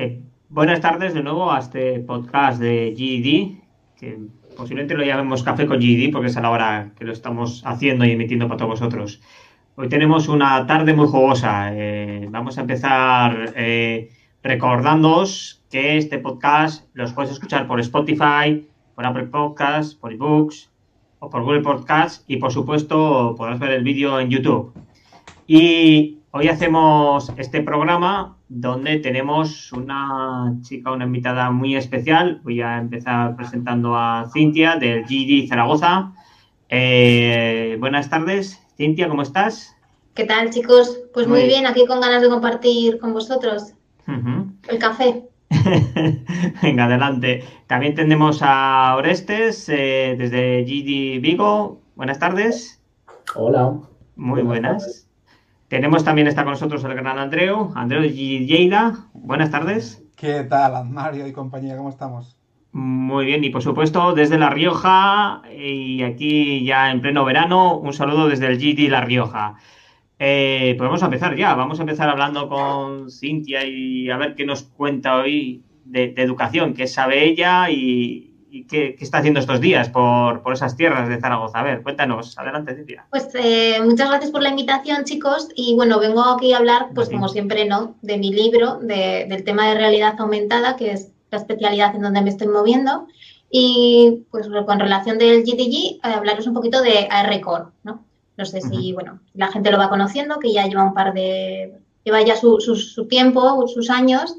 Eh, buenas tardes de nuevo a este podcast de GED, que posiblemente lo llamemos Café con GED porque es a la hora que lo estamos haciendo y emitiendo para todos vosotros. Hoy tenemos una tarde muy jugosa. Eh, vamos a empezar eh, recordándoos que este podcast los puedes escuchar por Spotify, por Apple Podcasts, por eBooks o por Google Podcasts y por supuesto podrás ver el vídeo en YouTube. Y hoy hacemos este programa donde tenemos una chica, una invitada muy especial. Voy a empezar presentando a Cintia del GD Zaragoza. Eh, buenas tardes, Cintia, ¿cómo estás? ¿Qué tal, chicos? Pues muy, bien, aquí con ganas de compartir con vosotros el café. Venga, adelante. También tenemos a Orestes eh, desde GD Vigo. Buenas tardes. Hola. Muy buenas. Tenemos también está con nosotros el gran Andreu, Andreu de Lleida. Buenas tardes. ¿Qué tal, Mario y compañía? ¿Cómo estamos? Muy bien, y por supuesto desde La Rioja y aquí ya en pleno verano, un saludo desde el GD La Rioja. Eh, pues vamos a empezar ya, vamos a empezar hablando con Cintia y a ver qué nos cuenta hoy de, de educación, qué sabe ella y, ¿Y qué, está haciendo estos días por, esas tierras de Zaragoza? A ver, cuéntanos. Adelante, Cintia. Pues eh, muchas gracias por la invitación, chicos. Y bueno, vengo aquí a hablar, pues como siempre, ¿no? De mi libro, del tema de realidad aumentada, que es la especialidad en donde me estoy moviendo. Y pues con relación del GDG, eh, hablaros un poquito de ARCore, ¿no? No sé si, bueno, la gente lo va conociendo, que ya lleva un par de, lleva ya su, su, su tiempo, sus años.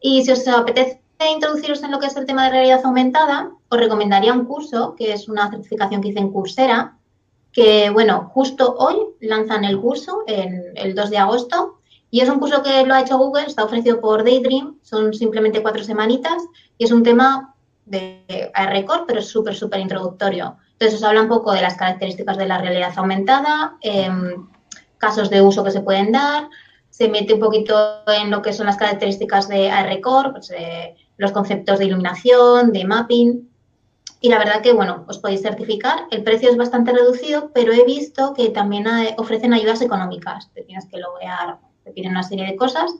Y si os apetece introduciros en lo que es el tema de realidad aumentada, os recomendaría un curso, que es una certificación que hice en Coursera, que, bueno, justo hoy lanzan el curso, el 2 de agosto, y es un curso que lo ha hecho Google, está ofrecido por Daydream, son simplemente cuatro semanitas, y es un tema de record, pero es súper, súper introductorio. Entonces, os habla un poco de las características de la realidad aumentada, em, casos de uso que se pueden dar, se mete un poquito en lo que son las características de ARCore, pues, eh, los conceptos de iluminación, de mapping. Y la verdad que, bueno, os podéis certificar. El precio es bastante reducido, pero he visto que también ofrecen ayudas económicas. Te tienes que lograr, te piden una serie de cosas.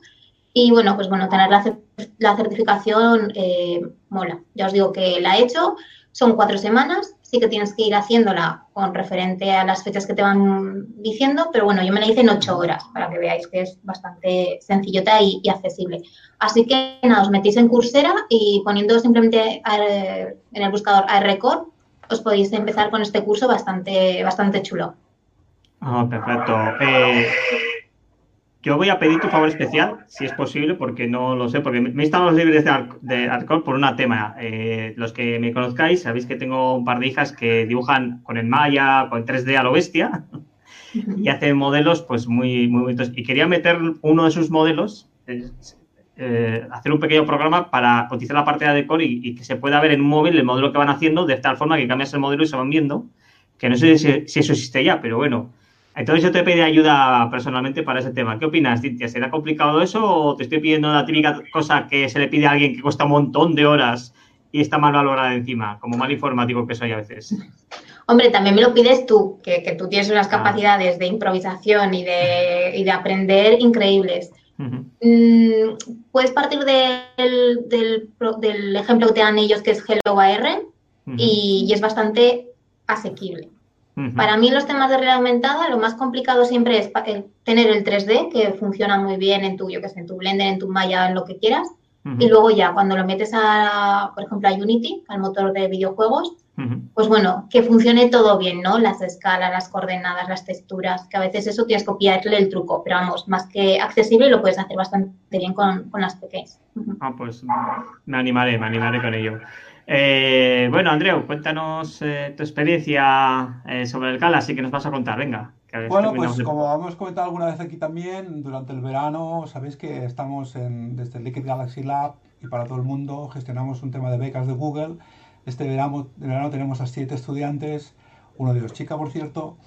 Y bueno, pues bueno, tener la, certificación eh, mola. Ya os digo que la he hecho. Son cuatro semanas sí que tienes que ir haciéndola con referente a las fechas que te van diciendo, pero bueno, yo me la hice en ocho horas para que veáis que es bastante sencillota y, accesible. Así que nada, os metís en Coursera y poniendo simplemente en el buscador ARCore, os podéis empezar con este curso bastante, bastante chulo. Ah, perfecto. Eh, yo voy a pedir tu favor especial, si es posible, porque no lo sé, porque me he instalado los libros de, Arcor por un tema. Eh, los que me conozcáis, sabéis que tengo un par de hijas que dibujan con el Maya, con 3D a lo bestia, y hacen modelos pues muy, muy bonitos. Y quería meter uno de sus modelos, eh, hacer un pequeño programa para cotizar la parte de Arcor y, y, que se pueda ver en un móvil el modelo que van haciendo, de tal forma que cambias el modelo y se van viendo, que no sé si, si eso existe ya, pero bueno entonces yo te pedí ayuda personalmente para ese tema. ¿Qué opinas, Cintia? ¿Será complicado eso o te estoy pidiendo la típica cosa que se le pide a alguien que cuesta un montón de horas y está mal valorada encima, como mal informático que soy a veces? Hombre, también me lo pides tú, que, tú tienes unas ah. capacidades de improvisación y de, de aprender increíbles. Mm, puedes partir del, del, ejemplo que te dan ellos, que es Hello AR, y es bastante asequible. Para mí los temas de realidad aumentada, lo más complicado siempre es tener el 3D, que funciona muy bien en tu, yo que sé, en tu Blender, en tu Maya, en lo que quieras. Y luego ya, cuando lo metes a, por ejemplo, a Unity, al motor de videojuegos, pues bueno, que funcione todo bien, ¿no? Las escalas, las coordenadas, las texturas, que a veces eso tienes que copiarle el truco, pero vamos, más que accesible lo puedes hacer bastante bien con, con las pequeñas. Ah, pues me animaré, me animaré con ello. Eh, bueno, Andreu, cuéntanos eh, tu experiencia eh, sobre el CAL, así que nos vas a contar, venga. bueno, pues como hemos comentado alguna vez aquí también, durante el verano sabéis que estamos en, desde el Liquid Galaxy Lab y para todo el mundo gestionamos un tema de becas de Google. Este verano, verano tenemos a siete estudiantes, uno de ellos chica, por cierto,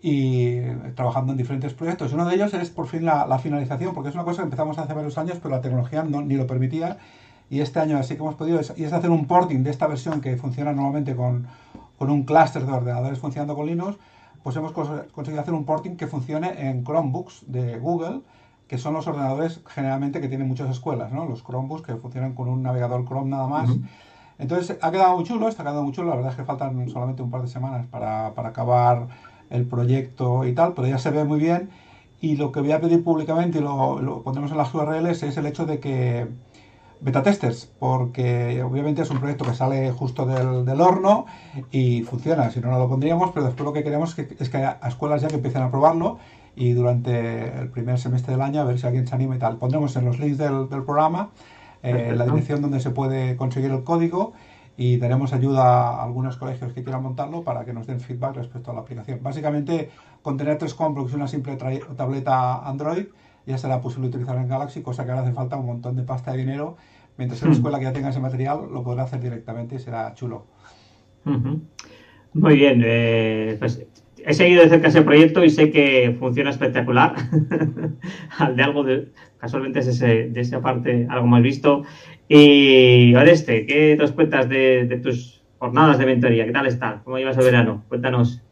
y trabajando en diferentes proyectos. Uno de ellos es por fin la, la finalización, porque es una cosa que empezamos hace varios años, pero la tecnología no, ni lo permitía y este año así que hemos podido y es hacer un porting de esta versión que funciona normalmente con, con un clúster de ordenadores funcionando con Linux, pues hemos conseguido hacer un porting que funcione en Chromebooks de Google que son los ordenadores generalmente que tienen muchas escuelas, ¿no? Los Chromebooks que funcionan con un navegador Chrome nada más. Entonces, ha quedado muy chulo, está quedando muy chulo. La verdad es que faltan solamente un par de semanas para, para acabar el proyecto y tal, pero ya se ve muy bien. Y lo que voy a pedir públicamente, y lo, lo pondremos en las URLs, es el hecho de que beta testers, porque obviamente es un proyecto que sale justo del, del, horno y funciona, si no, no lo pondríamos, pero después lo que queremos es que, es que haya escuelas ya que empiecen a probarlo y durante el primer semestre del año a ver si alguien se anima y tal. Pondremos en los links del, del programa eh, la dirección donde se puede conseguir el código y daremos ayuda a algunos colegios que quieran montarlo para que nos den feedback respecto a la aplicación. Básicamente, con tener tres y una simple tableta Android, ya será posible utilizarlo en Galaxy, cosa que ahora hace falta un montón de pasta de dinero. Mientras en la escuela que ya tenga ese material, lo podrá hacer directamente y será chulo. Muy bien, eh, pues he seguido de cerca ese proyecto y sé que funciona espectacular. Al de algo de, casualmente es ese, de esa parte algo más visto. Y Oreste, ¿qué nos cuentas de, de, tus jornadas de mentoría? ¿Qué tal están? ¿Cómo llevas el verano? Cuéntanos.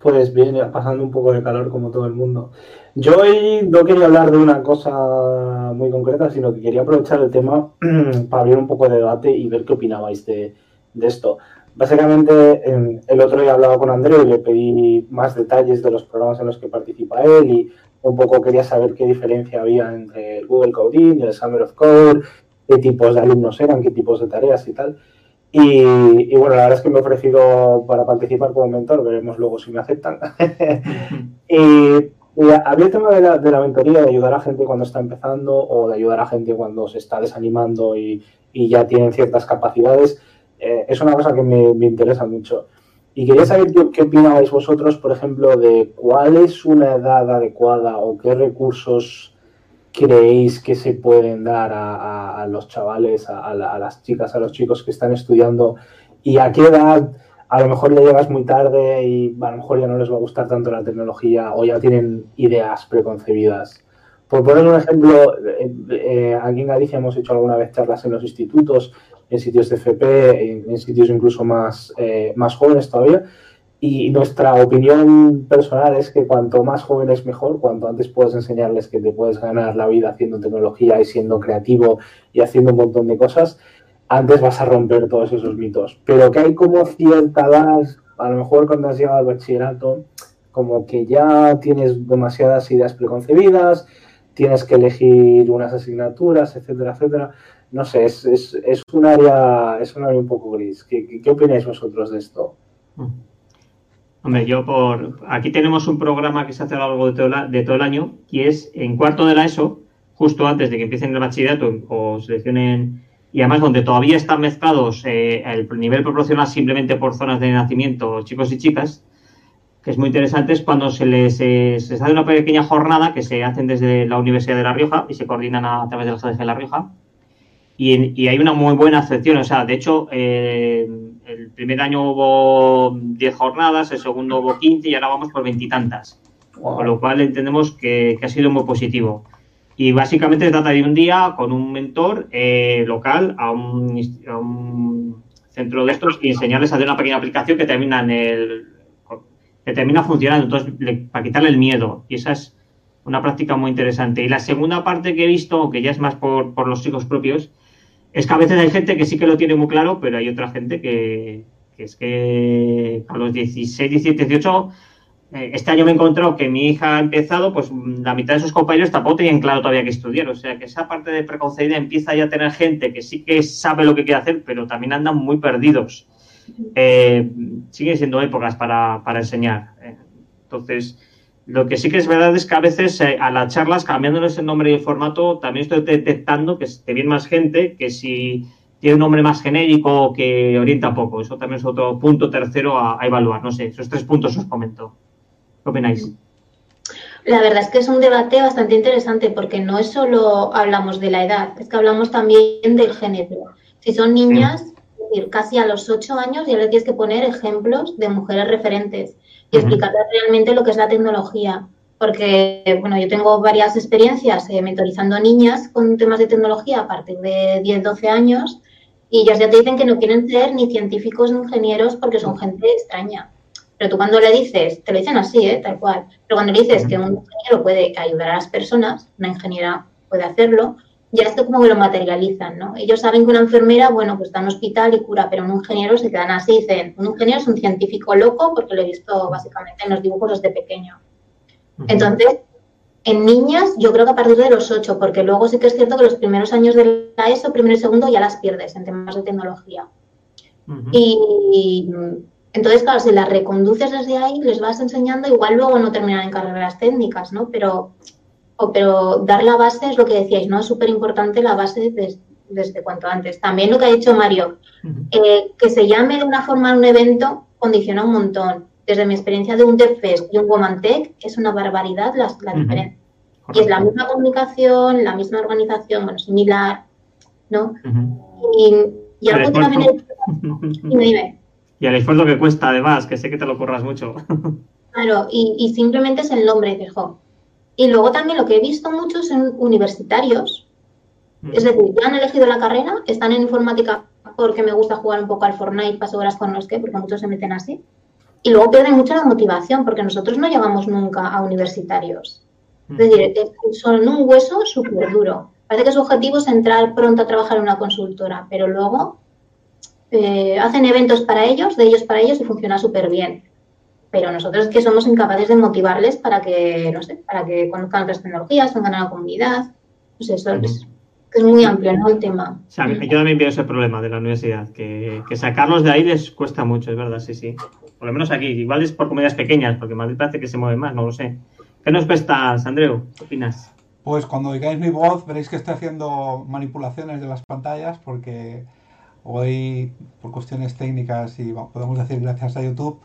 Pues bien, pasando un poco de calor como todo el mundo. Yo hoy no quería hablar de una cosa muy concreta, sino que quería aprovechar el tema para abrir un poco de debate y ver qué opinabais de, de esto. Básicamente, el otro día hablaba con Andreu y le pedí más detalles de los programas en los que participa él y un poco quería saber qué diferencia había entre el Google Coding y el Summer of Code, qué tipos de alumnos eran, qué tipos de tareas y tal. Y, y, bueno, la verdad es que me he ofrecido para participar como mentor, veremos luego si me aceptan. y, y, había el tema de la, de la, mentoría, de ayudar a gente cuando está empezando o de ayudar a gente cuando se está desanimando y, y ya tienen ciertas capacidades eh, es una cosa que me, me, interesa mucho. Y quería saber qué, qué opinabais vosotros, por ejemplo, de cuál es una edad adecuada o qué recursos creéis que se pueden dar a, los chavales, a, las chicas, a los chicos que están estudiando y a qué edad a lo mejor ya llegas muy tarde y a lo mejor ya no les va a gustar tanto la tecnología o ya tienen ideas preconcebidas. Por poner un ejemplo, eh, eh, aquí en Galicia hemos hecho alguna vez charlas en los institutos en sitios de FP, en, en sitios incluso más, eh, más jóvenes todavía. Y nuestra opinión personal es que cuanto más jóvenes mejor, cuanto antes puedes enseñarles que te puedes ganar la vida haciendo tecnología y siendo creativo y haciendo un montón de cosas, antes vas a romper todos esos mitos. Pero que hay como cierta edad, a lo mejor cuando has llegado al bachillerato, como que ya tienes demasiadas ideas preconcebidas, tienes que elegir unas asignaturas, etcétera, etcétera no sé, es, es, es, un área, es un área un poco gris. ¿Qué, qué, qué opináis vosotros de esto? Hombre, yo por... Aquí tenemos un programa que se hace a lo largo de todo, el año y es en cuarto de la ESO, justo antes de que empiecen el bachillerato o seleccionen... Y además donde todavía están mezclados eh, el nivel proporcional simplemente por zonas de nacimiento, chicos y chicas, que es muy interesante, es cuando se les, eh, se les hace una pequeña jornada que se hacen desde la Universidad de La Rioja y se coordinan a, través de la de La Rioja y, y, hay una muy buena acepción. O sea, de hecho, eh, el primer año hubo 10 jornadas, el segundo hubo 15 y ahora vamos por veintitantas. Wow. Con lo cual entendemos que, que, ha sido muy positivo. Y básicamente se trata de un día con un mentor eh, local a un, a un, centro de estos y enseñarles a hacer una pequeña aplicación que termina en el que termina funcionando, entonces le, para quitarle el miedo. Y esa es una práctica muy interesante. Y la segunda parte que he visto, que ya es más por, por los chicos propios, es que a veces hay gente que sí que lo tiene muy claro, pero hay otra gente que, que es que a los 16, 17, 18, eh, este año me he encontrado que mi hija ha empezado, pues la mitad de sus compañeros tampoco tenían claro todavía que estudiar. O sea, que esa parte de preconcebida empieza ya a tener gente que sí que sabe lo que quiere hacer, pero también andan muy perdidos. Eh, siguen siendo épocas para, para enseñar. Entonces, lo que sí que es verdad es que a veces eh, a las charlas, cambiándoles el nombre y el formato, también estoy detectando que te viene más gente que si tiene un nombre más genérico que orienta poco. Eso también es otro punto tercero a, evaluar. No sé, esos tres puntos os comento. ¿Qué opináis? La verdad es que es un debate bastante interesante porque no es solo hablamos de la edad, es que hablamos también del género. Si son niñas, es decir, casi a los ocho años ya le tienes que poner ejemplos de mujeres referentes y explicarles realmente lo que es la tecnología. Porque, bueno, yo tengo varias experiencias eh, mentorizando niñas con temas de tecnología a partir de 10, 12 años y ellas ya te dicen que no quieren ser ni científicos ni ingenieros porque son gente extraña. Pero tú cuando le dices, te lo dicen así, ¿eh? tal cual, pero cuando le dices que un ingeniero puede ayudar a las personas, una ingeniera puede hacerlo, ya esto como que lo materializan, ¿no? Ellos saben que una enfermera, bueno, pues está en hospital y cura, pero un ingeniero se quedan así, dicen, un ingeniero es un científico loco porque lo he visto básicamente en los dibujos desde pequeño. Entonces, en niñas, yo creo que a partir de los ocho, porque luego sí que es cierto que los primeros años de la ESO, primero y segundo, ya las pierdes en temas de tecnología. Y entonces, claro, si las reconduces desde ahí, les vas enseñando, igual luego no terminan en carreras técnicas, ¿no? Pero pero dar la base es lo que decíais, ¿no? Es súper importante la base desde, cuanto antes. También lo que ha dicho Mario, eh, que se llame de una forma un evento condiciona un montón. Desde mi experiencia de un DevFest y un WomanTech, es una barbaridad la, diferencia. Y es la misma comunicación, la misma organización, bueno, similar, ¿no? Y, algo que también... Dime, dime. Y el esfuerzo que cuesta, además, que sé que te lo curras mucho. Claro, y, simplemente es el nombre, dijo y luego también lo que he visto muchos en universitarios, mm. es decir, ya han elegido la carrera, están en informática porque me gusta jugar un poco al Fortnite, paso horas con los que, porque muchos se meten así. Y luego pierden mucho la motivación, porque nosotros no llegamos nunca a universitarios. Es mm. decir, son un hueso súper duro. Parece que su objetivo es entrar pronto a trabajar en una consultora, pero luego eh, hacen eventos para ellos, de ellos para ellos y funciona súper bien pero nosotros es que somos incapaces de motivarles para que, no sé, para que conozcan otras tecnologías, vengan a la comunidad. Pues eso es, muy amplio, ¿no? El tema. yo también veo ese problema de la universidad, que, sacarlos de ahí les cuesta mucho, es verdad, sí, sí. Por lo menos aquí, igual es por comunidades pequeñas, porque Madrid parece que se mueve más, no lo sé. ¿Qué nos cuesta, Andreu? ¿Qué opinas? Pues cuando oigáis mi voz veréis que estoy haciendo manipulaciones de las pantallas porque hoy, por cuestiones técnicas y podemos decir gracias a YouTube,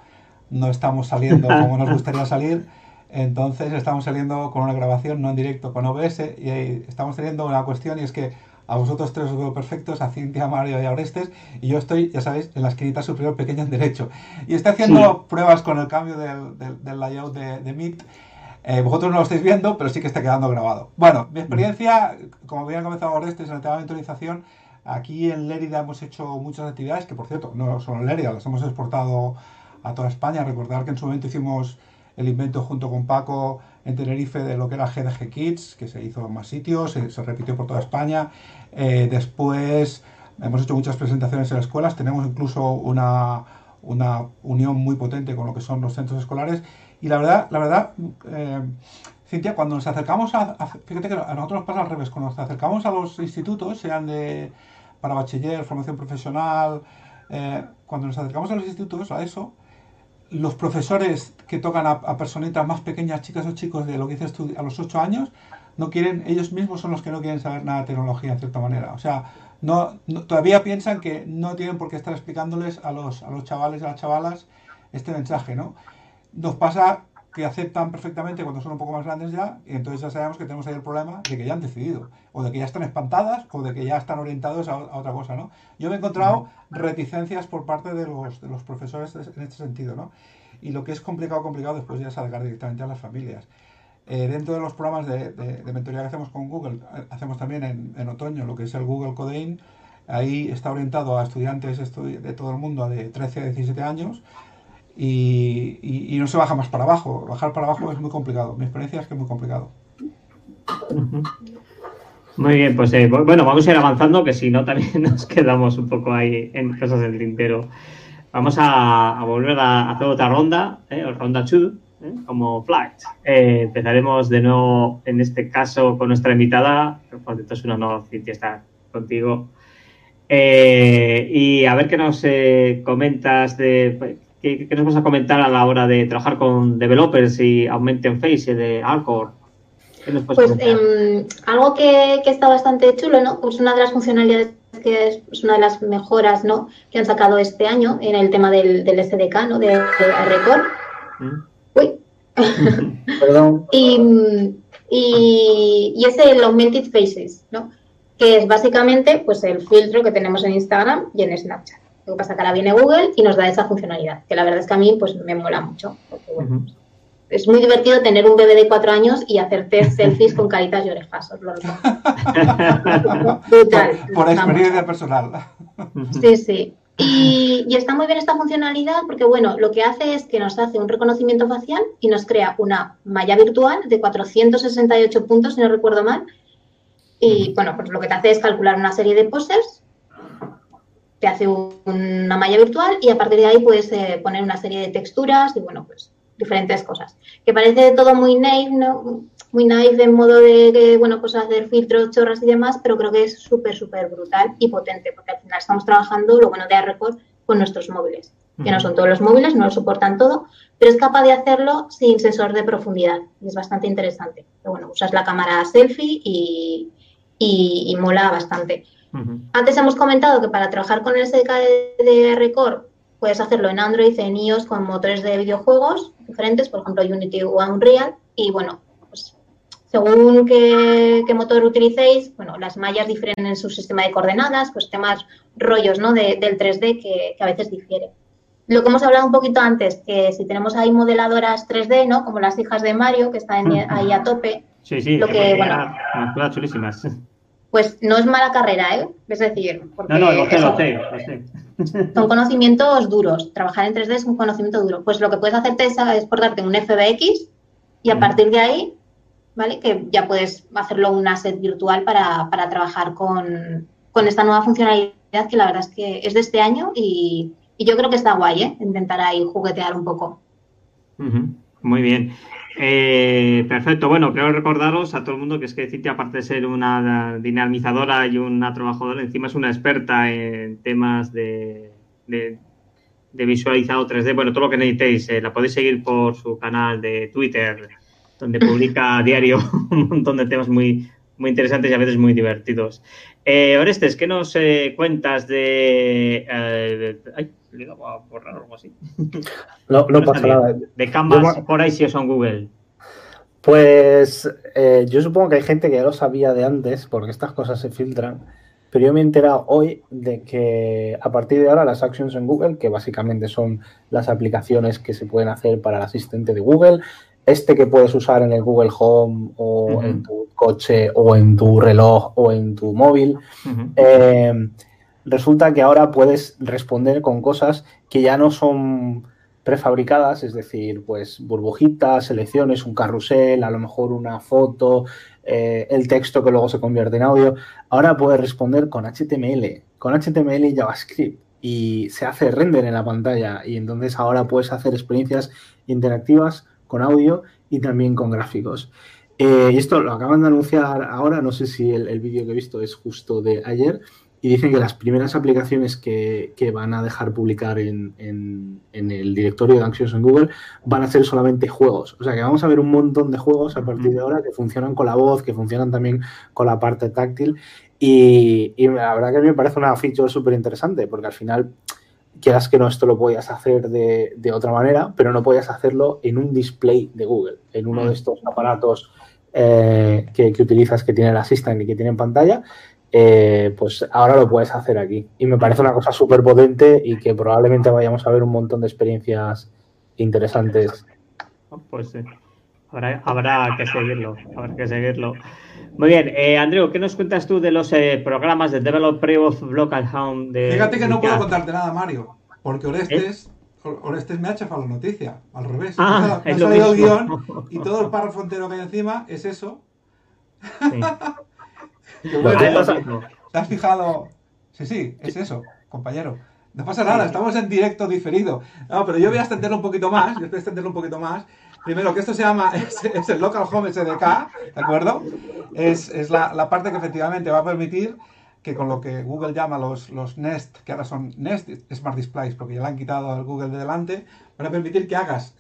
no estamos saliendo como nos gustaría salir. Entonces estamos saliendo con una grabación no en directo con OBS y estamos teniendo una cuestión y es que a vosotros tres os veo perfectos, a Cintia, Mario y a Orestes, y yo estoy, ya sabéis, en la esquinita superior pequeña en derecho. Y estoy haciendo pruebas con el cambio del, del, layout de, de Meet. Eh, vosotros no lo estáis viendo, pero sí que está quedando grabado. Bueno, mi experiencia, como bien ha comenzado Orestes en el tema de mentorización, aquí en Lérida hemos hecho muchas actividades, que por cierto, no solo en Lérida, las hemos exportado a toda España. Recordar que en su momento hicimos el invento junto con Paco en Tenerife de lo que era GDG Kids, que se hizo en más sitios, se, repitió por toda España. Eh, después hemos hecho muchas presentaciones en las escuelas, tenemos incluso una, una, unión muy potente con lo que son los centros escolares. Y la verdad, la verdad, eh, Cintia, cuando nos acercamos a, Fíjate que a nosotros nos pasa al revés, cuando nos acercamos a los institutos, sean de para bachiller, formación profesional, eh, cuando nos acercamos a los institutos, a eso, los profesores que tocan a, personitas más pequeñas, chicas o chicos, de lo que dices tú, a los 8 años, no quieren, ellos mismos son los que no quieren saber nada de tecnología, en cierta manera. O sea, no, todavía piensan que no tienen por qué estar explicándoles a los, a los chavales y a las chavalas este mensaje, ¿no? Nos pasa que aceptan perfectamente cuando son un poco más grandes ya, y entonces ya sabemos que tenemos ahí el problema de que ya han decidido, o de que ya están espantadas, o de que ya están orientados a, otra cosa, ¿no? Yo me he encontrado reticencias por parte de los, de los profesores en este sentido, ¿no? Y lo que es complicado, complicado después ya es alargar directamente a las familias. Eh, dentro de los programas de, de, mentoría que hacemos con Google, eh, hacemos también en, en, otoño lo que es el Google Codein, ahí está orientado a estudiantes de todo el mundo de 13 a 17 años, y, no se baja más para abajo. Bajar para abajo es muy complicado. Mi experiencia es que es muy complicado. Muy bien, pues eh, bueno, vamos a ir avanzando, que si no también nos quedamos un poco ahí en cosas del tintero. Vamos a, volver a, hacer otra ronda, eh, ronda 2, eh, como Flight. empezaremos de nuevo, en este caso, con nuestra invitada. Por cierto, es un honor, Cintia, estar contigo. y a ver qué nos comentas de ¿Qué, nos vas a comentar a la hora de trabajar con developers y Augmented Face y de Alcor? Pues em, algo que, está bastante chulo, ¿no? Pues una de las funcionalidades que es, una de las mejoras, ¿no? Que han sacado este año en el tema del, SDK, ¿no? De, de mm. Uy. Perdón. y, y, es el Augmented Faces, ¿no? Que es básicamente pues el filtro que tenemos en Instagram y en Snapchat. Lo que pasa es que ahora viene Google y nos da esa funcionalidad, que la verdad es que a mí pues me mola mucho. Es muy divertido tener un bebé de cuatro años y hacerte selfies con caritas y orejas. Brutal. Por, experiencia personal. Sí, sí. Y, está muy bien esta funcionalidad porque, bueno, lo que hace es que nos hace un reconocimiento facial y nos crea una malla virtual de 468 puntos, si no recuerdo mal. Y, bueno, pues lo que te hace es calcular una serie de poses, te hace una malla virtual y a partir de ahí puedes eh, poner una serie de texturas y, bueno, pues diferentes cosas. Que parece todo muy naive, ¿no? muy naive en modo de, bueno, pues hacer filtros, chorras y demás, pero creo que es súper, súper brutal y potente, porque al final estamos trabajando lo bueno de Record con nuestros móviles, que no son todos los móviles, no lo soportan todo, pero es capaz de hacerlo sin sensor de profundidad y es bastante interesante. Pero bueno, usas la cámara selfie y, y, mola bastante. Antes hemos comentado que para trabajar con el SDK de, Record puedes hacerlo en Android, en iOS, con motores de videojuegos diferentes, por ejemplo Unity o Unreal, y bueno, según qué, motor utilicéis, bueno, las mallas difieren en su sistema de coordenadas, pues temas rollos ¿no? del 3D que, a veces difiere. Lo que hemos hablado un poquito antes, que si tenemos ahí modeladoras 3D, ¿no? Como las hijas de Mario, que están ahí a tope. Sí, sí, lo que, bueno, chulísimas. Pues no es mala carrera, ¿eh? Es decir, porque no, no, lo sé, lo sé, son conocimientos duros. Trabajar en 3D es un conocimiento duro. Pues lo que puedes hacerte es exportarte un FBX y a partir de ahí ¿vale? Que ya puedes hacerlo un asset virtual para, trabajar con, esta nueva funcionalidad que la verdad es que es de este año y, yo creo que está guay, ¿eh? Intentar ahí juguetear un poco. Muy bien. Eh, perfecto. Bueno, quiero recordaros a todo el mundo que es que Cintia, aparte de ser una dinamizadora y una trabajadora, encima es una experta en temas de, de, visualizado 3D. Bueno, todo lo que necesitéis, eh, la podéis seguir por su canal de Twitter, donde publica a diario un montón de temas muy, muy interesantes y a veces muy divertidos. Eh, Orestes, ¿qué nos eh, cuentas de, eh, Ay, le a borrar algo así. No, no pasa nada. De Canvas por ahí si son Google. Pues eh, yo supongo que hay gente que ya lo sabía de antes, porque estas cosas se filtran, pero yo me he enterado hoy de que a partir de ahora las actions en Google, que básicamente son las aplicaciones que se pueden hacer para el asistente de Google, este que puedes usar en el Google Home o en tu coche o en tu reloj o en tu móvil, eh, resulta que ahora puedes responder con cosas que ya no son prefabricadas, es decir, pues burbujitas, selecciones, un carrusel, a lo mejor una foto, eh, el texto que luego se convierte en audio. Ahora puedes responder con HTML, con HTML y JavaScript y se hace render en la pantalla y entonces ahora puedes hacer experiencias interactivas con audio y también con gráficos. Eh, y esto lo acaban de anunciar ahora, no sé si el, vídeo que he visto es justo de ayer, y dicen que las primeras aplicaciones que, van a dejar publicar en, el directorio de Anxious en Google van a ser solamente juegos. O sea que vamos a ver un montón de juegos a partir de ahora que funcionan con la voz, que funcionan también con la parte táctil. Y, y la verdad que a mí me parece una feature súper interesante, porque al final quieras que no, esto lo podías hacer de, otra manera, pero no podías hacerlo en un display de Google, en uno de mm. estos aparatos eh, que, utilizas que tiene el Assistant y que tiene en pantalla, eh, pues ahora lo puedes hacer aquí. Y me parece una cosa súper potente y que probablemente vayamos a ver un montón de experiencias interesantes. Pues sí. Habrá, que seguirlo, habrá que seguirlo. Muy bien, eh, Andreu, ¿qué nos cuentas tú de los eh, programas de Developer of Local Home? De Fíjate que no puedo contarte nada, Mario, porque Orestes, ¿Eh? Orestes me ha chafado la noticia, al revés. Ah, me ha salido el guion y todo el párrafo entero que hay encima es eso. Sí. ¿Te has fijado? Sí, sí, es eso, compañero. No pasa nada, estamos en directo diferido. No, pero yo voy a extenderlo un poquito más, yo voy a extenderlo un poquito más. Primero, que esto se llama, es, el Local Home SDK, ¿de acuerdo? Es, es la, la, parte que efectivamente va a permitir que con lo que Google llama los, los Nest, que ahora son Nest Smart Displays, porque ya le han quitado al Google de delante, van a permitir que hagas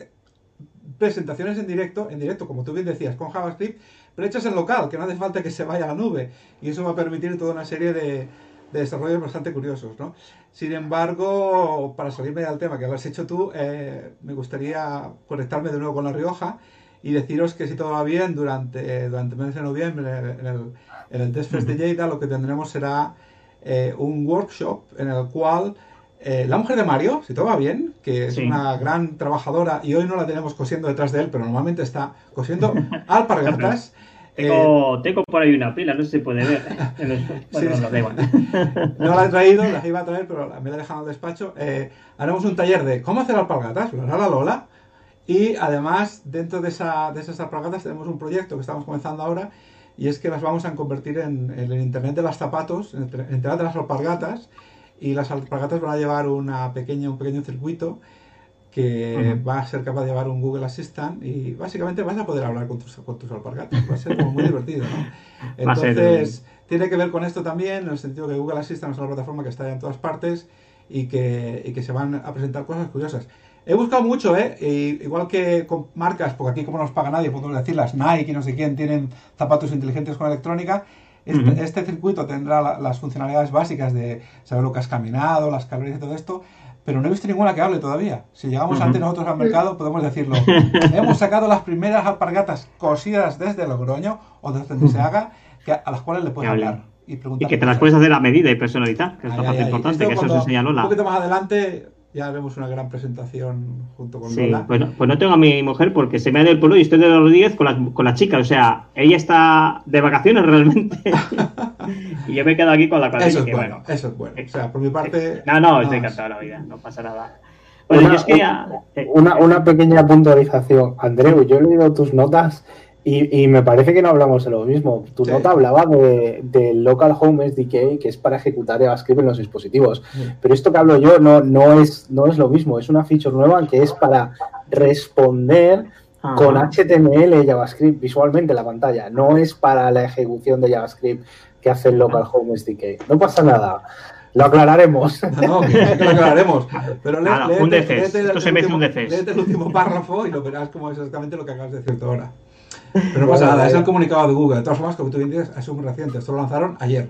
presentaciones en directo, en directo, como tú bien decías, con JavaScript, pero hechas en local, que no hace falta que se vaya a la nube. Y eso va a permitir toda una serie de, de desarrollos bastante curiosos, ¿no? Sin embargo, para salirme del tema que lo has hecho tú, eh, me gustaría conectarme de nuevo con La Rioja y deciros que si todo va bien, durante, durante el mes de noviembre, en el, en el Fest de Lleida, lo que tendremos será eh, un workshop en el cual eh, la mujer de Mario, si todo va bien, que es una gran trabajadora y hoy no la tenemos cosiendo detrás de él, pero normalmente está cosiendo alpargatas, Tengo, tengo por ahí una pila, no sé si puede ver. Bueno, Sí, no, igual. No la he traído, la iba a traer, pero me la he dejado el despacho. Eh, haremos un taller de cómo hacer alpargatas, lo hará la Lola. Y además, dentro de, esa, de esas alpargatas tenemos un proyecto que estamos comenzando ahora y es que las vamos a convertir en, en el Internet de los zapatos, en el Internet de las alpargatas. Y las alpargatas van a llevar una pequeña, un pequeño circuito que Ujú. va a ser capaz de llevar un Google Assistant y básicamente vas a poder hablar con tus, con tus alpargatas. Va a ser como muy divertido, ¿no? Entonces, tiene que ver con esto también, en el sentido que Google Assistant es una plataforma que está en todas partes y que, y que se van a presentar cosas curiosas. He buscado mucho, ¿eh? Y igual que con marcas, porque aquí como no nos paga nadie, podemos decir las Nike y no sé quién tienen zapatos inteligentes con electrónica. Este, Ujú. este circuito tendrá la- las funcionalidades básicas de saber lo que has caminado, las calorías y todo esto, pero no he visto ninguna que hable todavía. Si llegamos antes nosotros al mercado, podemos decirlo. Hemos sacado las primeras alpargatas cosidas desde Logroño o desde donde se haga, que, a las cuales le puedes hablar y que te las cosas. puedes hacer a medida y personalizar, que es Ay, la parte ay. importante, que eso cuando- os enseña Un poquito más adelante ya haremos una gran presentación junto con Sí, Lola. pues no, pues no tengo a mi mujer porque se me ha ido el pueblo y estoy de los 10 con la, con la chica. O sea, ella está de vacaciones realmente. y yo me he quedado aquí con la cuadrilla. eso es que bueno, eso es bueno. O sea, por mi parte. No, no, estoy encantado de la vida, no pasa nada. Bueno, Una- yo es que ya. eh, Una, una pequeña puntualización. Andreu, yo he leído tus notas y, y me parece que no hablamos de lo mismo. Tu Sí. nota hablaba de, del Local Home SDK, que es para ejecutar JavaScript en los dispositivos. Sí. Pero esto que hablo yo no, no, es, no es lo mismo. Es una feature nueva que es para responder ah, con HTML JavaScript visualmente en la pantalla. No es para la ejecución de JavaScript que hace el Local Home SDK. No pasa nada. Lo aclararemos. No, que, que lo aclararemos. Pero Nada, léete- un DFS. léete el Esto se un DFS. léete el último párrafo y lo verás como es exactamente lo que acabas de decir tú ahora. Pero no pasa nada, es el comunicado de Google. De todas formas, como tú bien dices, es muy reciente. Esto lo lanzaron ayer.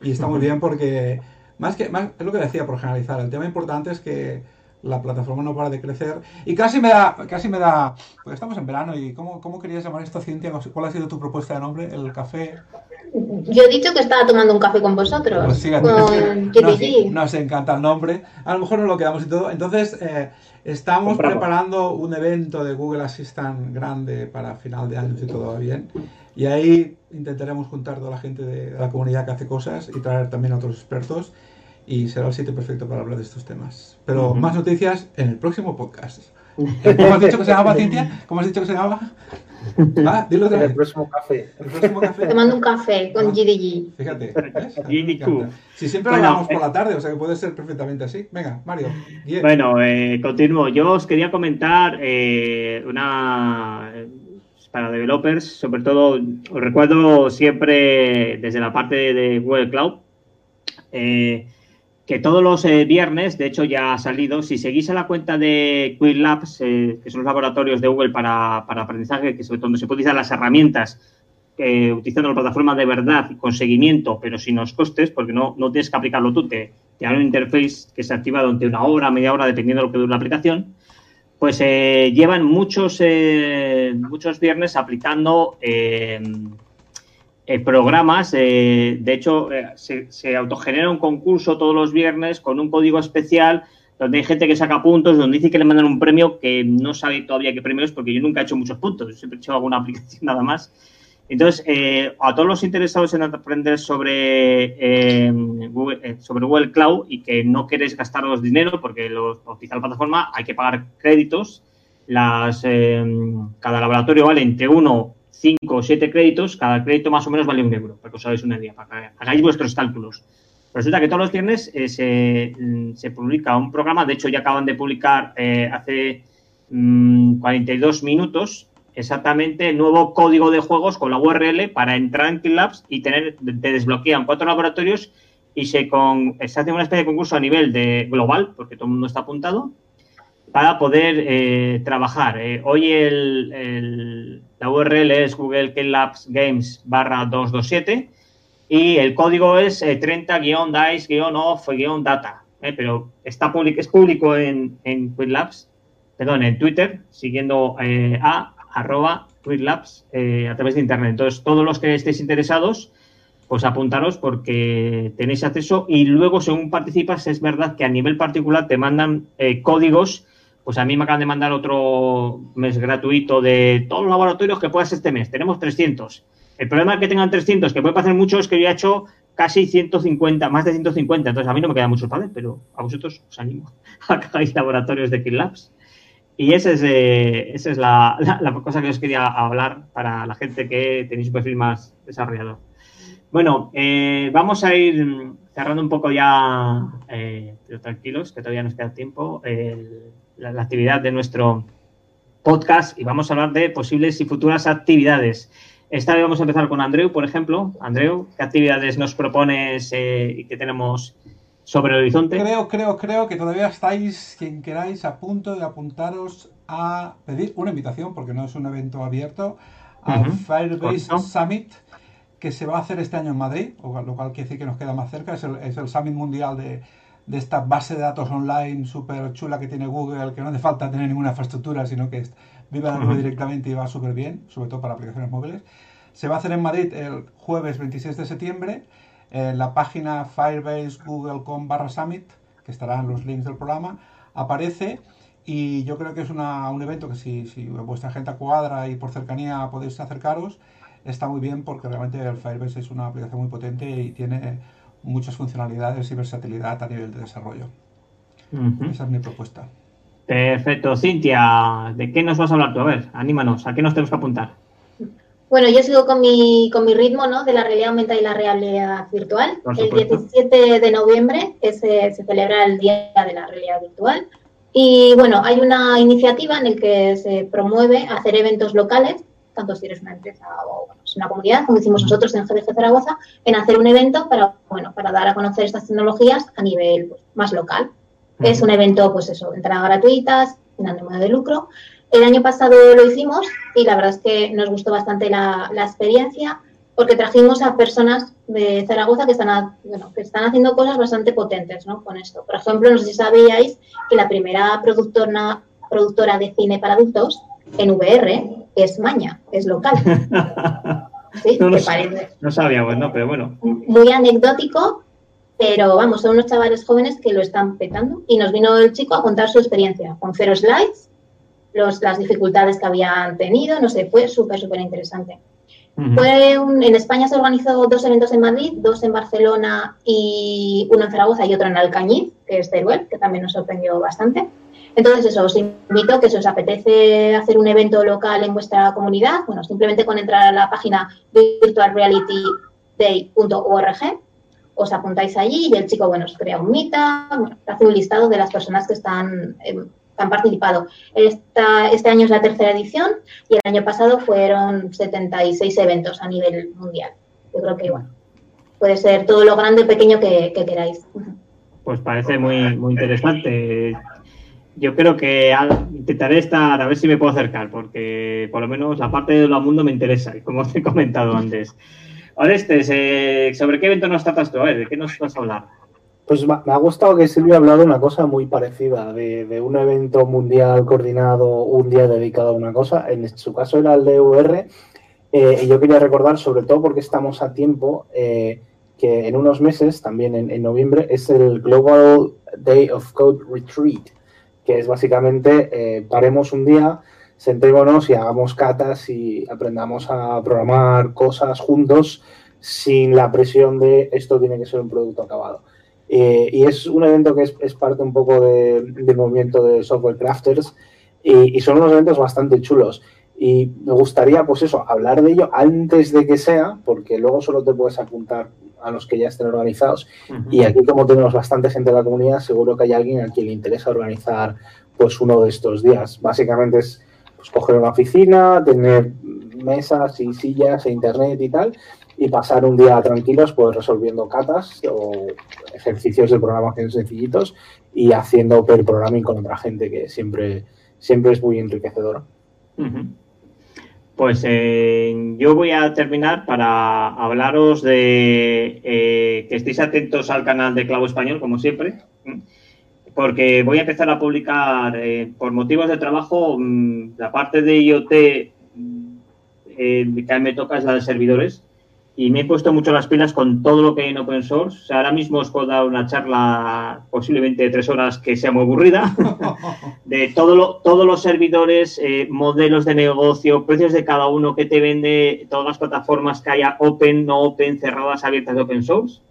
Y está muy bien porque, más que, más, es lo que decía por generalizar, el tema importante es que la plataforma no para de crecer. Y casi me da, casi me da, porque estamos en verano y ¿cómo, cómo querías llamar esto, Cintia? ¿Cuál ha sido tu propuesta de nombre? ¿El café? Yo he dicho que estaba tomando un café con vosotros, Pues fíjate, con nos, nos encanta el nombre. A lo mejor nos lo quedamos y todo. Entonces, eh, estamos Compramos. preparando un evento de Google Assistant grande para final de año, si todo va bien. Y ahí intentaremos juntar toda la gente de, de la comunidad que hace cosas y traer también a otros expertos. Y será el sitio perfecto para hablar de estos temas. Pero más noticias en el próximo podcast. ¿Cómo has dicho que se llamaba, Cintia? ¿Cómo has dicho que se llamaba? Ah, dilo otra En el vez. próximo café. El próximo café. Tomando un café con Ah. GDG. Fíjate, encanta. Si siempre lo Bueno, hablamos por eh, la tarde, o sea que puede ser perfectamente así. Venga, Mario. Bueno, eh, continúo. Yo os quería comentar eh, una eh, para developers, sobre todo, os recuerdo siempre desde la parte de Google Cloud, eh, que todos los eh, viernes, de hecho ya ha salido, si seguís a la cuenta de Quick Labs, eh, que son los laboratorios de Google para, para aprendizaje, que sobre donde se pueden utilizar las herramientas eh, utilizando la plataforma de verdad con seguimiento, pero sin los costes, porque no, no tienes que aplicarlo tú, te, te dan un interface que se activa durante una hora, media hora, dependiendo de lo que dure la aplicación, pues llevan muchos, muchos viernes aplicando programas. eh, de hecho, eh, se, autogenera un concurso todos los viernes con un código especial donde hay gente que saca puntos, donde dice que le mandan un premio que no sabe todavía qué premio es, porque yo nunca he hecho muchos puntos, yo siempre he hecho alguna aplicación nada más. Entonces, eh, a todos los interesados en aprender sobre, eh, Google, eh, sobre Google Cloud y que no queréis gastaros dinero porque los, la plataforma hay que pagar créditos, las, eh, cada laboratorio vale entre 1, 5 o 7 créditos, cada crédito más o menos vale un euro, para que os hagáis una idea, para que hagáis vuestros cálculos. Resulta que todos los viernes eh, se, mm, se publica un programa, de hecho ya acaban de publicar eh, hace mm, 42 minutos exactamente el nuevo código de juegos con la URL para entrar en Labs y tener, te desbloquean cuatro laboratorios y se, con, se hace una especie de concurso a nivel de global, porque todo el mundo está apuntado, para poder eh, trabajar. Eh, hoy el- la URL es Google Labs Games barra 227 y el código es eh, 30-dice-off-data, eh, pero está public- es público en, en perdón, en Twitter, siguiendo eh, a arroba eh, a través de Internet. Entonces, todos los que estéis interesados, pues apuntaros porque tenéis acceso y luego, según participas, es verdad que a nivel particular te mandan códigos. Pues a mí me acaban de mandar otro mes gratuito de todos los laboratorios que puedas este mes. Tenemos 300. El problema que tengan 300, que puede parecer mucho, es que yo he hecho casi 150, más de 150. Entonces a mí no me queda mucho padres, pero a vosotros os animo a que hagáis laboratorios de KillLabs. Y esa es, eh, esa es la, cosa que os quería hablar para la gente que tenéis un perfil más desarrollado. Bueno, eh, vamos a ir cerrando un poco ya, eh, pero tranquilos, que todavía nos queda tiempo, la, la, actividad de nuestro podcast y vamos a hablar de posibles y futuras actividades. Esta vez vamos a empezar con Andreu, por ejemplo. Andreu, ¿qué actividades nos propones y qué tenemos sobre el horizonte. Creo, creo, creo que todavía estáis, quien queráis, a punto de apuntaros a pedir una invitación, porque no es un evento abierto, al Firebase Summit, que se va a hacer este año en Madrid, lo cual quiere decir que nos queda más cerca. Es el, Summit Mundial de, esta base de datos online súper chula que tiene Google, que no hace falta tener ninguna infraestructura, sino que vive la nube directamente y va súper bien, sobre todo para aplicaciones móviles. Se va a hacer en Madrid el jueves 26 de septiembre en la página Firebase Google.com barra Summit, que estarán los links del programa, aparece y yo creo que es un evento que si, si vuestra agenda cuadra y por cercanía podéis acercaros, está muy bien porque realmente el Firebase es una aplicación muy potente y tiene muchas funcionalidades y versatilidad a nivel de desarrollo. Esa es mi propuesta. Perfecto. Cintia, ¿de qué nos vas a hablar tú? A ver, anímanos, ¿a qué nos tenemos que apuntar? Bueno, yo sigo con mi, con mi ritmo ¿no? de la realidad aumentada y la realidad virtual. El 17 de noviembre se celebra el Día de la Realidad Virtual. Y bueno, hay una iniciativa en la que se promueve hacer eventos locales, tanto si eres una empresa o una comunidad, como hicimos nosotros en GDG Zaragoza, en hacer un evento para, bueno, para dar a conocer estas tecnologías a nivel pues, más local. Es un evento, pues eso, entradas gratuitas, sin ánimo de lucro, el año pasado lo hicimos y la verdad es que nos gustó bastante la, experiencia porque trajimos a personas de Zaragoza que están, que están haciendo cosas bastante potentes ¿no? con esto. Por ejemplo, no sé si sabíais que la primera productora, productora de cine para adultos en VR es Maña, es local. ¿Sí? No, parece? no sabíamos, ¿no? Pero bueno. Muy anecdótico, pero vamos, son unos chavales jóvenes que lo están petando y nos vino el chico a contar su experiencia con cero slides las dificultades que habían tenido, no sé, fue súper, súper interesante. Fue en España se organizó dos eventos en Madrid, dos en Barcelona y uno en Zaragoza y otro en Alcañiz, que es Teruel, que también nos sorprendió bastante. Entonces, eso, os invito que si os apetece hacer un evento local en vuestra comunidad, bueno, simplemente con entrar a la página virtualrealityday.org, os apuntáis allí y el chico, bueno, os crea un mita, hace un listado de las personas que están han participado. Esta, este año es la tercera edición y el año pasado fueron 76 eventos a nivel mundial. Yo creo que, bueno, puede ser todo lo grande o pequeño que, queráis. Pues parece muy, muy interesante. Yo creo que intentaré estar, a ver si me puedo acercar, porque por lo menos la parte de lo mundo me interesa, como os he comentado antes. Orestes, eh, ¿sobre qué evento nos tratas tú? A ver, ¿de qué nos vas a hablar? Pues me ha gustado que Silvia ha hablado una cosa muy parecida, de, un evento mundial coordinado, un día dedicado a una cosa. En su caso era el de VR. Eh, y yo quería recordar, sobre todo porque estamos a tiempo, eh, que en unos meses, también en, noviembre, es el Global Day of Code Retreat, que es básicamente eh, paremos un día, sentémonos y hagamos catas y aprendamos a programar cosas juntos sin la presión de esto tiene que ser un producto acabado. Eh, y es un evento que es, parte un poco del movimiento de software crafters y, son unos eventos bastante chulos. Y me gustaría, pues eso, hablar de ello antes de que sea, porque luego solo te puedes apuntar a los que ya estén organizados. Y aquí, como tenemos bastante gente en la comunidad, seguro que hay alguien a quien le interesa organizar pues uno de estos días. Básicamente es pues, coger una oficina, tener mesas y sillas e internet y tal, y pasar un día tranquilos pues resolviendo catas o ejercicios de programación sencillitos y haciendo per programming con otra gente que siempre, siempre es muy enriquecedor. Pues eh, yo voy a terminar para hablaros de eh, que estéis atentos al canal de Clavo Español, como siempre, porque voy a empezar a publicar eh, por motivos de trabajo mm, la parte de IoT que a mí me toca es la de servidores y me he puesto mucho las pilas con todo lo que hay en open source. O sea, ahora mismo os puedo dar una charla posiblemente de tres horas que sea muy aburrida, de todo lo, todos los servidores, eh, modelos de negocio, precios de cada uno, que te vende, todas las plataformas que haya open, no open, cerradas, abiertas de open source.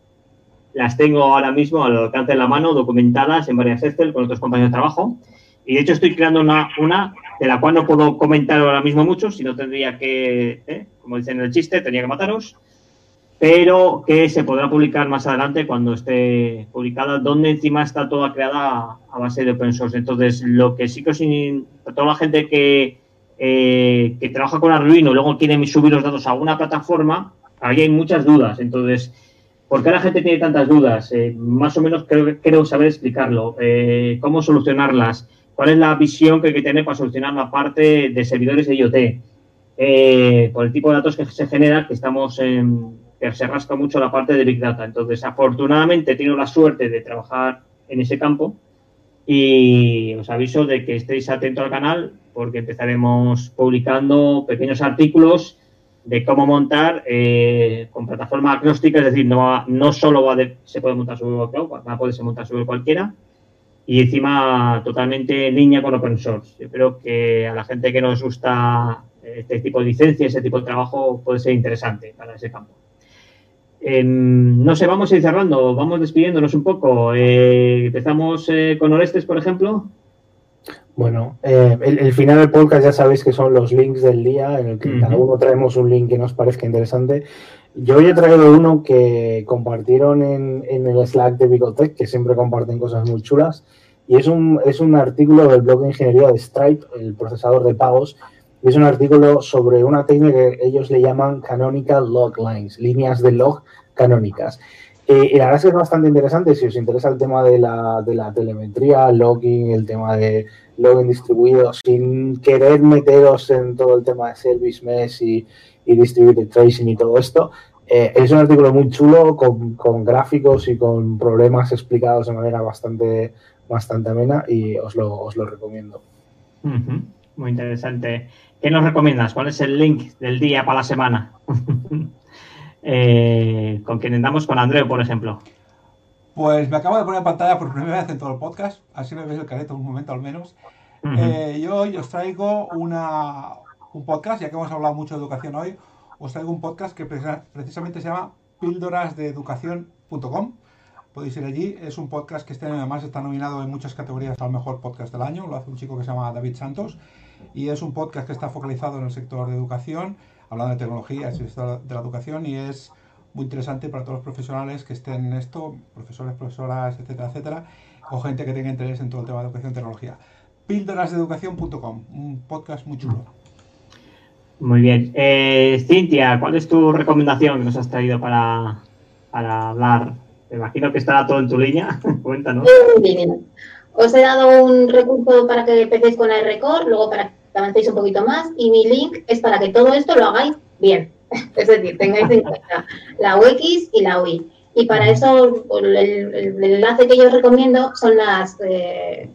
Las tengo ahora mismo al alcance de la mano, documentadas en varias Excel con otros compañeros de trabajo. Y de hecho estoy creando una, una de la cual no puedo comentar ahora mismo mucho, si no tendría que, eh, como dicen en el chiste, tenía que mataros pero que se podrá publicar más adelante cuando esté publicada, donde encima está toda creada a base de open source. Entonces, lo que sí que os toda la gente que, eh, que trabaja con Arduino y luego quiere subir los datos a una plataforma, ahí hay muchas dudas. Entonces, ¿por qué la gente tiene tantas dudas? Eh, más o menos creo, quiero saber explicarlo. Eh, ¿Cómo solucionarlas? ¿Cuál es la visión que hay que tener para solucionar la parte de servidores de IoT? por el tipo de datos que se genera, que estamos en se rasca mucho la parte de Big Data. Entonces, afortunadamente, he tenido la suerte de trabajar en ese campo y os aviso de que estéis atentos al canal porque empezaremos publicando pequeños artículos de cómo montar eh, con plataforma agnóstica, es decir, no, solo va se puede montar sobre Cloud, va a poderse montar sobre cualquiera y encima totalmente en línea con open source. Yo creo que a la gente que nos gusta este tipo de licencia, ese tipo de trabajo puede ser interesante para ese campo. Em, no sé, vamos a ir cerrando, vamos despidiéndonos un poco. Eh, empezamos eh, con Orestes, por ejemplo. Bueno, eh, el, final del podcast ya sabéis que son los links del día, en el que cada uno traemos un link que nos parezca interesante. Yo hoy he traído uno que compartieron en, el Slack de Bigotech, que siempre comparten cosas muy chulas, y es un, es un artículo del blog de ingeniería de Stripe, el procesador de pagos, es un artículo sobre una técnica que ellos le llaman canonical log lines, líneas de log canónicas. Eh, y la verdad es que es bastante interesante si os interesa el tema de la, de la telemetría, logging, el tema de logging distribuido, sin querer meteros en todo el tema de service mesh y, y distributed tracing y todo esto. Eh, es un artículo muy chulo con, con, gráficos y con problemas explicados de manera bastante, bastante amena y os lo, os lo recomiendo. Muy interesante. ¿Qué nos recomiendas? ¿Cuál es el link del día para la semana? Eh, con quien andamos con Andreu, por ejemplo. Pues me acabo de poner en pantalla por primera vez en todo el podcast, así me veis el careto un momento al menos. Eh, yo hoy os traigo una, un podcast, ya que hemos hablado mucho de educación hoy, os traigo un podcast que precisamente se llama píldorasdeeducación.com. Podéis ir allí, es un podcast que este año además está nominado en muchas categorías al mejor podcast del año, lo hace un chico que se llama David Santos y es un podcast que está focalizado en el sector de educación, hablando de tecnología, el sector de la educación y es muy interesante para todos los profesionales que estén en esto, profesores, profesoras, etcétera, etcétera, o gente que tenga interés en todo el tema de educación y tecnología. Píldorasdeeducación.com, un podcast muy chulo. Muy bien. Eh, Cintia, ¿cuál es tu recomendación que nos has traído para, para hablar? Me imagino que estará todo en tu línea. Cuéntanos. Os he dado un recurso para que empecéis con el record, luego para que avancéis un poquito más y mi link es para que todo esto lo hagáis bien. Es decir, tengáis en cuenta la UX y la UI. Y para eso el, enlace que yo os recomiendo son las, eh,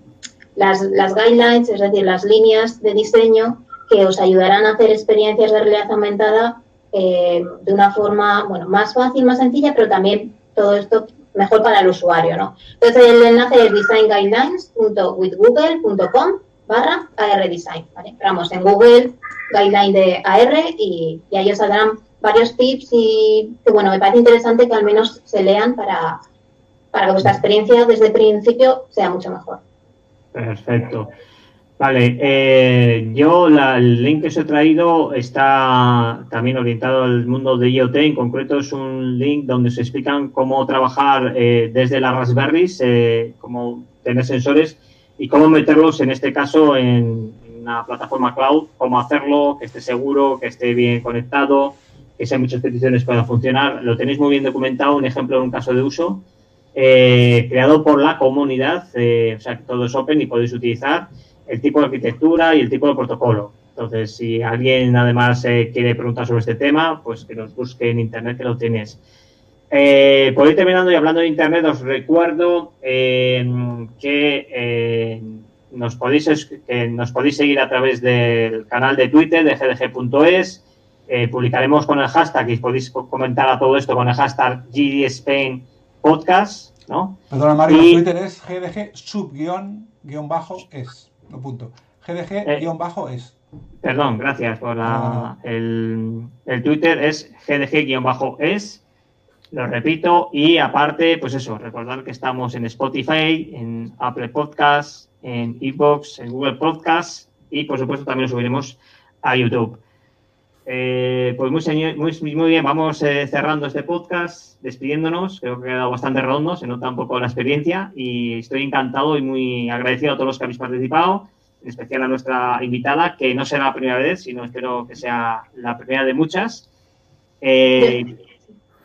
las, las guidelines, es decir, las líneas de diseño que os ayudarán a hacer experiencias de realidad aumentada eh, de una forma bueno, más fácil, más sencilla, pero también todo esto mejor para el usuario, ¿no? Entonces el enlace es designguidelines.withgoogle.com barra AR ¿vale? vamos, en Google, guideline de AR y, ahí os saldrán varios tips y que, bueno, me parece interesante que al menos se lean para, para que vuestra experiencia desde el principio sea mucho mejor. Perfecto. Vale, eh, yo el link que os he traído está también orientado al mundo de IoT, en concreto es un link donde se explican cómo trabajar eh, desde las Raspberries, eh, cómo tener sensores y cómo meterlos en este caso en, una plataforma cloud, cómo hacerlo, que esté seguro, que esté bien conectado, que sean muchas peticiones puedan funcionar. Lo tenéis muy bien documentado, un ejemplo de un caso de uso, creado por la comunidad, o sea, todo es open y podéis utilizar el tipo de arquitectura y el tipo de protocolo. Entonces, si alguien además eh, quiere preguntar sobre este tema, pues que nos busque en Internet, que lo tienes. Eh, por ir terminando y hablando de Internet, os recuerdo eh, que, nos podéis, que nos podéis seguir a través del canal de Twitter de gdg.es, Eh, publicaremos con el hashtag y podéis comentar a todo esto con el hashtag GD Spain Podcast, ¿no? Perdona, Mario, y... Twitter es GDG sub no punto. GDG eh. Perdón, gracias por la, el, el, Twitter es GDG guion bajo es. Lo repito, y aparte, pues eso, recordar que estamos en Spotify, en Apple Podcasts, en Evox, en Google Podcasts y por supuesto también lo subiremos a YouTube. Eh, pues muy, muy, muy, bien, vamos eh, cerrando este podcast, despidiéndonos. Creo que ha quedado bastante redondo, se nota un poco la experiencia y estoy encantado y muy agradecido a todos los que habéis participado, en especial a nuestra invitada, que no será la primera vez, sino espero que sea la primera de muchas. Eh,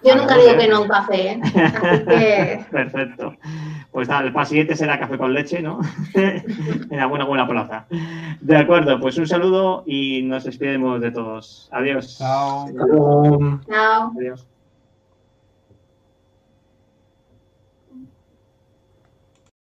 yo nunca digo que no un café, ¿eh? Así que... Perfecto. Pues nada, el paso siguiente será café con leche, ¿no? en la buena, buena plaza. De acuerdo, pues un saludo y nos despedimos de todos. Adiós. Chao. Chao. Adiós.